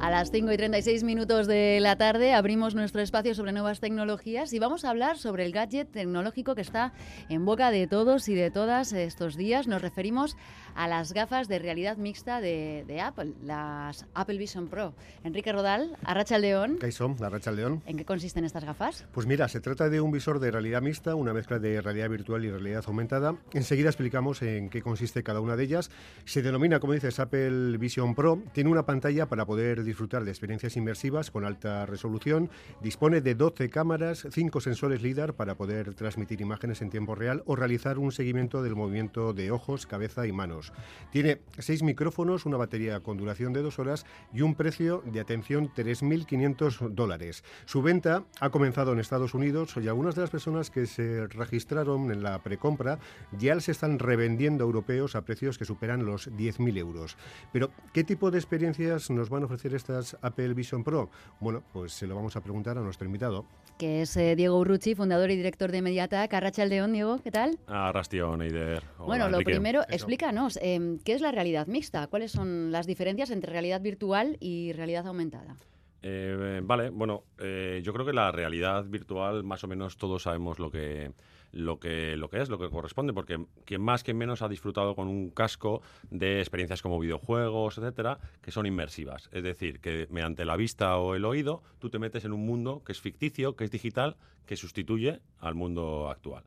A las 5 y 36 minutos de la tarde abrimos nuestro espacio sobre nuevas tecnologías y vamos a hablar sobre el gadget tecnológico que está en boca de todos y de todas estos días. Nos referimos a las gafas de realidad mixta de, Apple, las Apple Vision Pro. Enrique Rodal, Arracha León. ¿Qué son? Arracha León. ¿En qué consisten estas gafas? Pues mira, se trata de un visor de realidad mixta, una mezcla de realidad virtual y realidad aumentada. Enseguida explicamos en qué consiste cada una de ellas. Se denomina, como dices, Apple Vision Pro. Tiene una pantalla para poder disfrutar de experiencias inmersivas con alta resolución. Dispone de 12 cámaras, 5 sensores LIDAR para poder transmitir imágenes en tiempo real o realizar un seguimiento del movimiento de ojos, cabeza y manos. Tiene 6 micrófonos, una batería con duración de 2 horas y un precio de atención 3.500 dólares. Su venta ha comenzado en Estados Unidos y algunas de las personas que se registraron en la precompra ya se están revendiendo europeos a precios que superan los 10.000 euros. Pero, ¿qué tipo de experiencias nos van a ofrecer estas Apple Vision Pro? Bueno, pues se lo vamos a preguntar a nuestro invitado. Que es eh, Diego Urruchi, fundador y director de Mediatak. Arracha León, Diego, ¿qué tal? Arrastión, Eider. bueno, lo primero, explícanos, em, ¿qué es la realidad mixta? ¿Cuáles son las diferencias entre realidad virtual y realidad aumentada? Eh, vale, bueno, eh, yo creo que la realidad virtual más o menos todos sabemos lo que lo que, lo que es, lo que corresponde, porque quien más, que menos ha disfrutado con un casco de experiencias como videojuegos, etcétera, que son inmersivas. Es decir, que mediante la vista o el oído, tú te metes en un mundo que es ficticio, que es digital, que sustituye al mundo actual.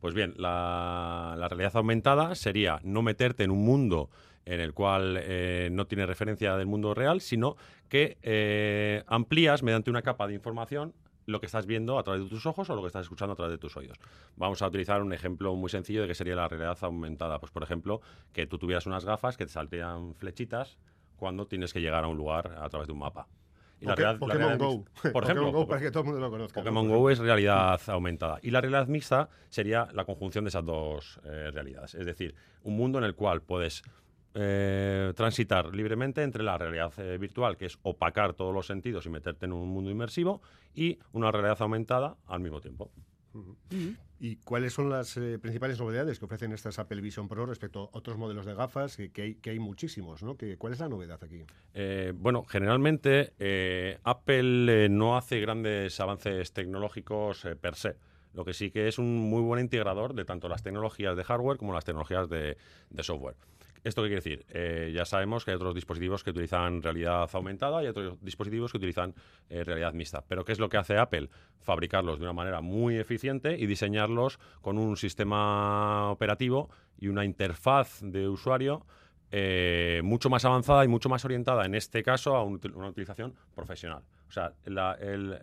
Pues bien, la, realidad aumentada sería no meterte en un mundo en el cual eh, no tiene referencia del mundo real, sino que eh, amplías mediante una capa de información lo que estás viendo a través de tus ojos o lo que estás escuchando a través de tus oídos. Vamos a utilizar un ejemplo muy sencillo de que sería la realidad aumentada. Pues, por ejemplo, que tú tuvieras unas gafas que te saltean flechitas cuando tienes que llegar a un lugar a través de un mapa. Y la Pokémon Go. Por ejemplo, Go para que todo el mundo lo conozca. Pokémon Go es realidad aumentada. Y la realidad mixta sería la conjunción de esas dos eh, realidades. Es decir, un mundo en el cual puedes eh, transitar libremente entre la realidad eh, virtual, que es opacar todos los sentidos y meterte en un mundo inmersivo, y una realidad aumentada al mismo tiempo. ¿Y cuáles son las eh, principales novedades que ofrecen estas Apple Vision Pro respecto a otros modelos de gafas, que, hay, que hay, muchísimos? ¿no? ¿Cuál es la novedad aquí? bueno, generalmente Apple no hace grandes avances tecnológicos per se lo que sí que es un muy buen integrador de tanto las tecnologías de hardware como las tecnologías de software. ¿Esto qué quiere decir? Eh, ya sabemos que hay otros dispositivos que utilizan realidad aumentada y otros dispositivos que utilizan eh, realidad mixta. Pero ¿qué es lo que hace Apple? Fabricarlos de una manera muy eficiente y diseñarlos con un sistema operativo y una interfaz de usuario eh, mucho más avanzada y mucho más orientada, en este caso, a una utilización profesional. O sea, el,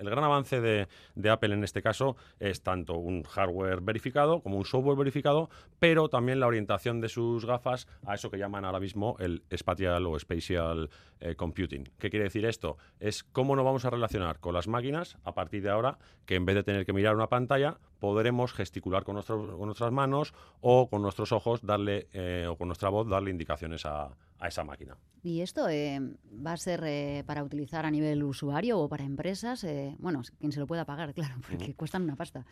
gran avance de, Apple en este caso es tanto un hardware verificado como un software verificado, pero también la orientación de sus gafas a eso que llaman ahora mismo el spatial o spatial eh, computing. ¿Qué quiere decir esto? Es cómo nos vamos a relacionar con las máquinas a partir de ahora que en vez de tener que mirar una pantalla, podremos gesticular con, nuestras manos o con nuestros ojos darle eh, o con nuestra voz darle indicaciones a, a esa máquina. ¿Y esto eh, va a ser eh, para utilizar a nivel usuario o para empresas? Eh, bueno, quien se lo pueda pagar, claro, porque cuestan una pasta.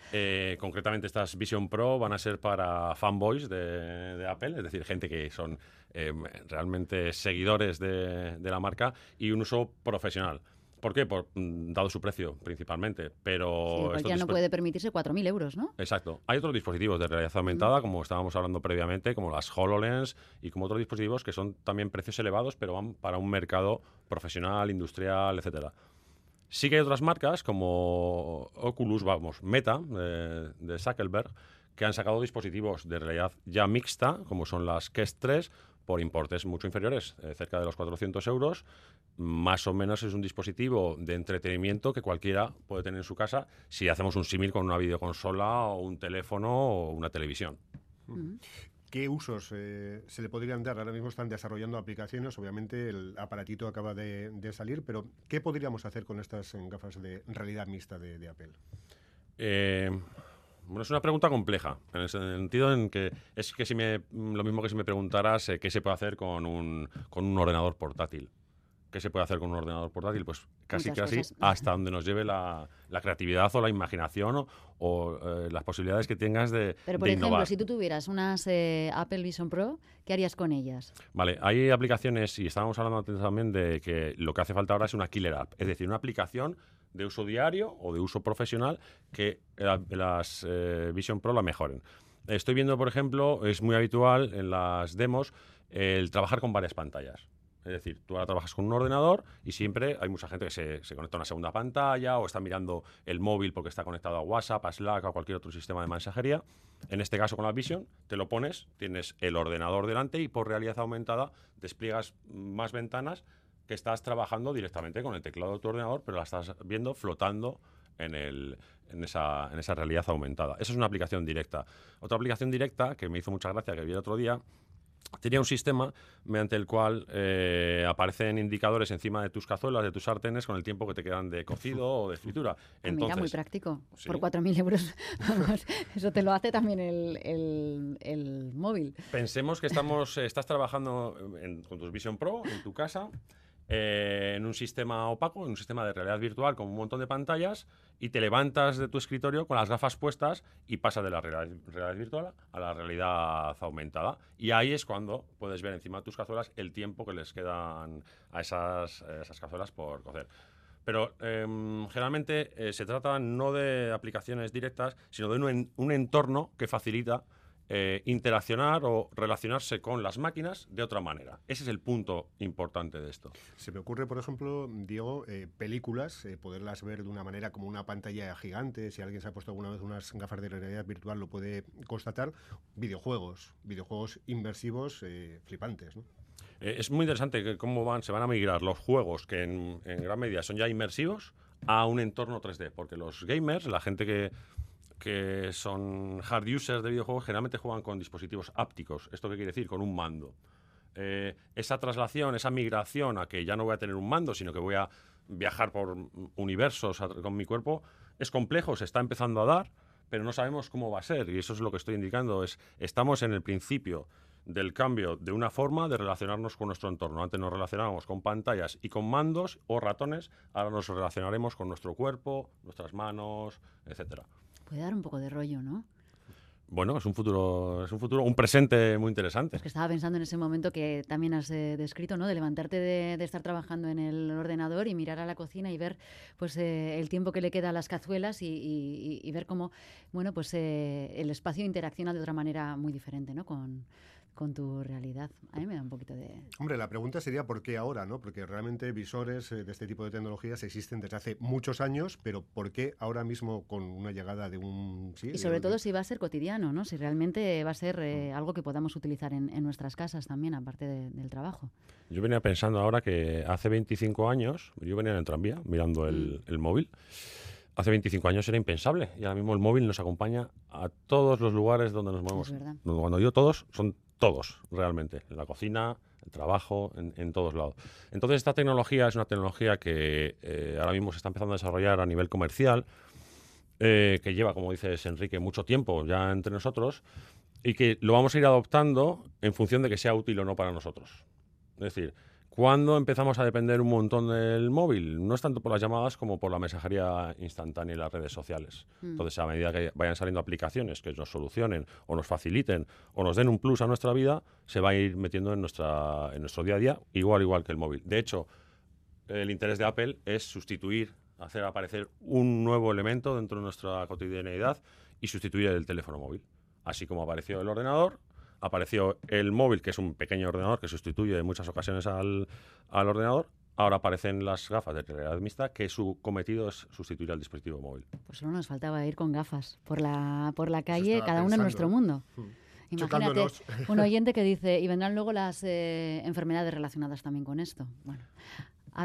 concretamente estas Vision Pro van a ser para fanboys de, Apple, es decir, gente que son realmente seguidores de, de la marca y un uso profesional. ¿Por qué? Por, mm, dado su precio, principalmente. Pero sí, no puede permitirse 4.000 euros, ¿no? Exacto. Hay otros dispositivos de realidad aumentada, como estábamos hablando previamente, como las HoloLens y como otros dispositivos que son también precios elevados, pero van para un mercado profesional, industrial, etcétera. Sí que hay otras marcas como Oculus, vamos, Meta, de, de Zuckerberg, que han sacado dispositivos de realidad ya mixta, como son las Quest 3, por importes mucho inferiores, eh, cerca de los 400 euros. Más o menos es un dispositivo de entretenimiento que cualquiera puede tener en su casa si hacemos un símil con una videoconsola o un teléfono o una televisión. ¿Qué usos eh, se le podrían dar? Ahora mismo están desarrollando aplicaciones, obviamente el aparatito acaba de, salir, pero ¿qué podríamos hacer con estas gafas de realidad mixta de, de Apple? Eh, bueno, es una pregunta compleja, en el sentido en que es que si me, lo mismo que si me preguntaras eh, qué se puede hacer con un, con un ordenador portátil. ¿Qué se puede hacer con un ordenador portátil? Pues casi Muchas casi cosas. hasta donde nos lleve la, la creatividad o la imaginación o, o, eh, las posibilidades que tengas de, Pero, por de ejemplo, innovar. si tú tuvieras unas eh, Apple Vision Pro, ¿qué harías con ellas? Vale, hay aplicaciones y estábamos hablando antes también de que lo que hace falta ahora es una killer app, es decir, una aplicación de uso diario o de uso profesional que la- las eh, Vision Pro la mejoren. Estoy viendo, por ejemplo, es muy habitual en las demos el trabajar con varias pantallas. Es decir, tú ahora trabajas con un ordenador y siempre hay mucha gente que se, se conecta a una segunda pantalla o está mirando el móvil porque está conectado a WhatsApp, a Slack, a cualquier otro sistema de mensajería. En este caso con la Vision, te lo pones, tienes el ordenador delante y por realidad aumentada despliegas más ventanas que estás trabajando directamente con el teclado de tu ordenador, pero la estás viendo flotando en, el, en, esa, en esa realidad aumentada. Esa es una aplicación directa. Otra aplicación directa que me hizo mucha gracia, que vi el otro día, tenía un sistema mediante el cual eh, aparecen indicadores encima de tus cazuelas, de tus sartenes, con el tiempo que te quedan de cocido o de fritura. Ah, mira, muy práctico. sí. Por 4.000 euros, vamos, eso te lo hace también el, el- el móvil. Pensemos que estamos, eh, estás trabajando en- con tu Vision Pro en tu casa, eh, en un sistema opaco, en un sistema de realidad virtual con un montón de pantallas, y te levantas de tu escritorio con las gafas puestas y pasas de la realidad, virtual a la realidad aumentada. Y ahí es cuando puedes ver encima de tus cazuelas el tiempo que les quedan a esas, esas cazuelas por cocer. Pero em, generalmente eh, se trata no de aplicaciones directas, sino de un entorno que facilita eh, interaccionar o relacionarse con las máquinas de otra manera. Ese es el punto importante de esto. Se me ocurre, por ejemplo, Diego, eh, películas, eh, poderlas ver de una manera como una pantalla gigante. Si alguien se ha puesto alguna vez unas gafas de realidad virtual, lo puede constatar. Videojuegos, videojuegos inmersivos eh, flipantes. ¿no? Es muy interesante cómo van, se van a migrar los juegos que en, en gran medida son ya inmersivos a un entorno 3D, porque los gamers, la gente que, que son hard users de videojuegos, generalmente juegan con dispositivos ápticos. ¿Esto qué quiere decir? Con un mando. Eh, esa traslación, esa migración a que ya no voy a tener un mando, sino que voy a viajar por universos con mi cuerpo, es complejo, se está empezando a dar, pero no sabemos cómo va a ser. Y eso es lo que estoy indicando. Es, estamos en el principio del cambio de una forma de relacionarnos con nuestro entorno. Antes nos relacionábamos con pantallas y con mandos o ratones, ahora nos relacionaremos con nuestro cuerpo, nuestras manos, etcétera. Puede dar un poco de rollo, ¿no? Bueno, es un futuro, es un futuro, un presente muy interesante. Es que estaba pensando en ese momento que también has eh, descrito, ¿no? De levantarte de, de estar trabajando en el ordenador y mirar a la cocina y ver, pues, eh, el tiempo que le queda a las cazuelas y, y- y- y ver cómo, bueno, pues, eh, el espacio interacciona de otra manera muy diferente, ¿no? Con, con tu realidad. A mí me da un poquito de... Hombre, la pregunta sería por qué ahora, ¿no? Porque realmente visores eh, de este tipo de tecnologías existen desde hace muchos años, pero ¿por qué ahora mismo con una llegada de un... sí, Y sobre todo si va a ser cotidiano, ¿no? Si realmente va a ser eh, algo que podamos utilizar en, en nuestras casas también, aparte de- del trabajo. Yo venía pensando ahora que hace 25 años, yo venía en el tranvía mirando el, el móvil. Hace 25 años era impensable y ahora mismo el móvil nos acompaña a todos los lugares donde nos movemos. Es verdad. Cuando digo todos, son todos realmente. En la cocina, el trabajo, en, todos lados. Entonces esta tecnología es una tecnología que eh, ahora mismo se está empezando a desarrollar a nivel comercial, eh, que lleva, como dices Enrique, mucho tiempo ya entre nosotros y que lo vamos a ir adoptando en función de que sea útil o no para nosotros. Es decir, ¿cuándo empezamos a depender un montón del móvil? No es tanto por las llamadas como por la mensajería instantánea y las redes sociales. Mm. Entonces, a medida que vayan saliendo aplicaciones que nos solucionen o nos faciliten o nos den un plus a nuestra vida, se va a ir metiendo en, nuestra, en nuestro día a día, igual, igual que el móvil. De hecho, el interés de Apple es sustituir, hacer aparecer un nuevo elemento dentro de nuestra cotidianeidad y sustituir el teléfono móvil. Así como apareció el ordenador, apareció el móvil, que es un pequeño ordenador que sustituye en muchas ocasiones al, al ordenador. Ahora aparecen las gafas de realidad mixta, que su cometido es sustituir al dispositivo móvil. Pues solo nos faltaba ir con gafas por la, por la calle, cada uno en nuestro mundo. Mm. Imagínate, un oyente que dice, y vendrán luego las eh, enfermedades relacionadas también con esto. Bueno,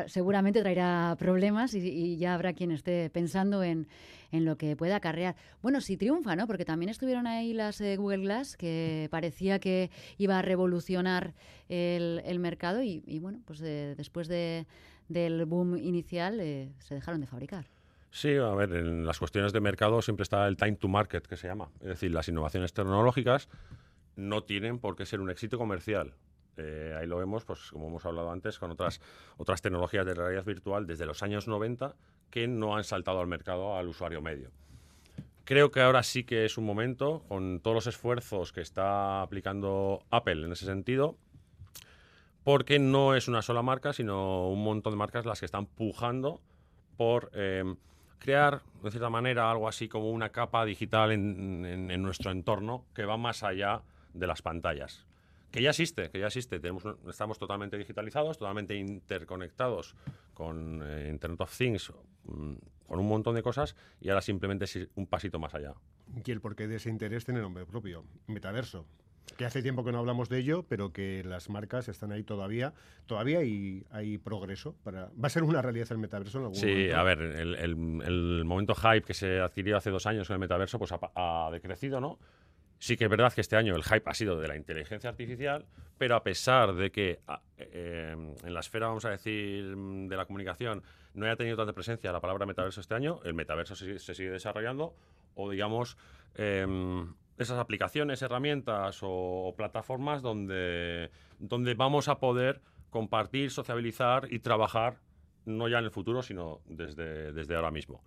seguramente traerá problemas y, ya habrá quien esté pensando en, en lo que pueda acarrear. Bueno, si triunfa, ¿no? Porque también estuvieron ahí las eh, Google Glass, que parecía que iba a revolucionar el, el mercado y, y bueno, pues eh, después de, del boom inicial eh, se dejaron de fabricar. Sí, a ver, en las cuestiones de mercado siempre está el time to market, que se llama. Es decir, las innovaciones tecnológicas no tienen por qué ser un éxito comercial. Eh, ahí lo vemos, pues como hemos hablado antes, con otras, otras tecnologías de realidad virtual desde los años 90 que no han saltado al mercado al usuario medio. Creo que ahora sí que es un momento, con todos los esfuerzos que está aplicando Apple en ese sentido, porque no es una sola marca, sino un montón de marcas las que están pujando por em, crear, de cierta manera, algo así como una capa digital en, nuestro entorno que va más allá de las pantallas. Que ya existe, que ya existe. Tenemos, estamos totalmente digitalizados, totalmente interconectados con eh, Internet of Things, mm, con un montón de cosas, y ahora simplemente es un pasito más allá. ¿Y el porqué de ese interés tiene nombre propio? Metaverso. Que hace tiempo que no hablamos de ello, pero que las marcas están ahí todavía. Todavía hay, hay progreso. Para... ¿Va a ser una realidad el metaverso en algún sí, a ver, el, momento hype que se adquirió hace dos años con el metaverso pues ha, decrecido, ¿no? Sí que es verdad que este año el hype ha sido de la inteligencia artificial, pero a pesar de que eh, en la esfera, vamos a decir, de la comunicación no haya tenido tanta presencia la palabra metaverso este año, el metaverso se, sigue desarrollando o, digamos, em, esas aplicaciones, herramientas o, plataformas donde, donde vamos a poder compartir, sociabilizar y trabajar no ya en el futuro, sino desde, desde ahora mismo.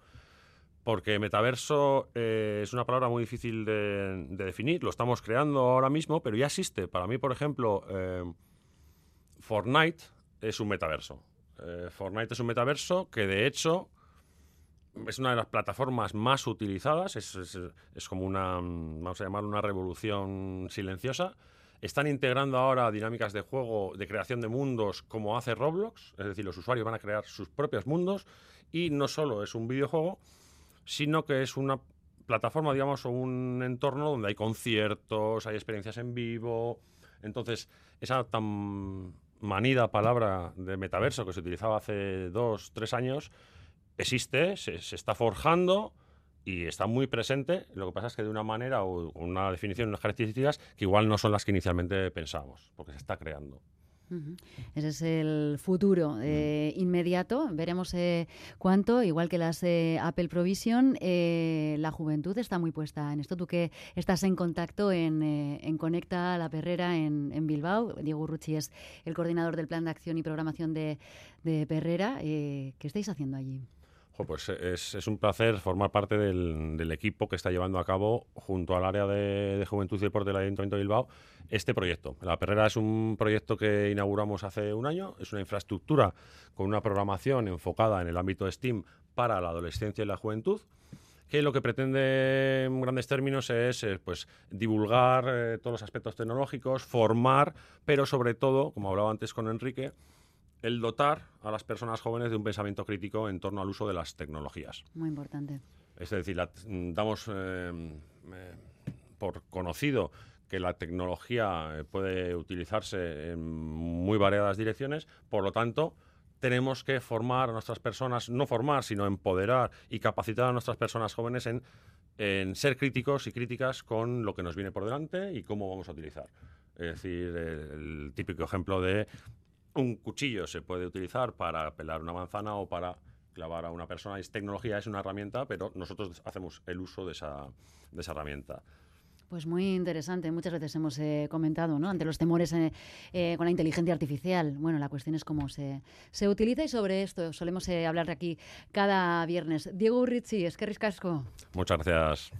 Porque metaverso eh, es una palabra muy difícil de, definir, lo estamos creando ahora mismo, pero ya existe. Para mí, por ejemplo, eh, Fortnite es un metaverso. Eh, Fortnite es un metaverso que de hecho es una de las plataformas más utilizadas, es, como una, vamos a llamar una revolución silenciosa. Están integrando ahora dinámicas de juego, de creación de mundos, como hace Roblox, es decir, los usuarios van a crear sus propios mundos y no solo es un videojuego, sino que es una plataforma, digamos, o un entorno donde hay conciertos, hay experiencias en vivo. Entonces, esa tan manida palabra de metaverso que se utilizaba hace dos, tres años, existe, se, está forjando y está muy presente. Lo que pasa es que de una manera o una definición, unas características que igual no son las que inicialmente pensábamos, porque se está creando. Ese es el futuro eh, mm. inmediato. Veremos eh, cuánto, igual que las eh, Apple Provision, la juventud está muy puesta en esto. Tú que estás en contacto en, Conecta La Perrera en, Bilbao. Diego Rucci es el coordinador del plan de acción y programación de, de Perrera. ¿Qué estáis haciendo allí? Pues es, un placer formar parte del, equipo que está llevando a cabo, junto al área de, Juventud y Deporte del Ayuntamiento de Bilbao, este proyecto. La Perrera es un proyecto que inauguramos hace un año, es una infraestructura con una programación enfocada en el ámbito de STEAM para la adolescencia y la juventud que lo que pretende en grandes términos es eh, pues, divulgar eh, todos los aspectos tecnológicos, formar, pero sobre todo, como hablaba antes con Enrique, el dotar a las personas jóvenes de un pensamiento crítico en torno al uso de las tecnologías. Muy importante. Es decir, damos eh, eh, por conocido que la tecnología eh, puede utilizarse en muy variadas direcciones, por lo tanto, tenemos que formar a nuestras personas, no formar, sino empoderar y capacitar a nuestras personas jóvenes en, en ser críticos y críticas con lo que nos viene por delante y cómo vamos a utilizar. Es decir, el típico ejemplo de un cuchillo se puede utilizar para pelar una manzana o para clavar a una persona. Es tecnología, es una herramienta, pero nosotros hacemos el uso de esa, de esa herramienta. Pues muy interesante. Muchas veces hemos eh, comentado, ¿no? Ante los temores eh, eh, con la inteligencia artificial. Bueno, la cuestión es cómo se, se utiliza y sobre esto solemos hablar aquí cada viernes. Diego Urrichi, es que riscasco. Muchas gracias.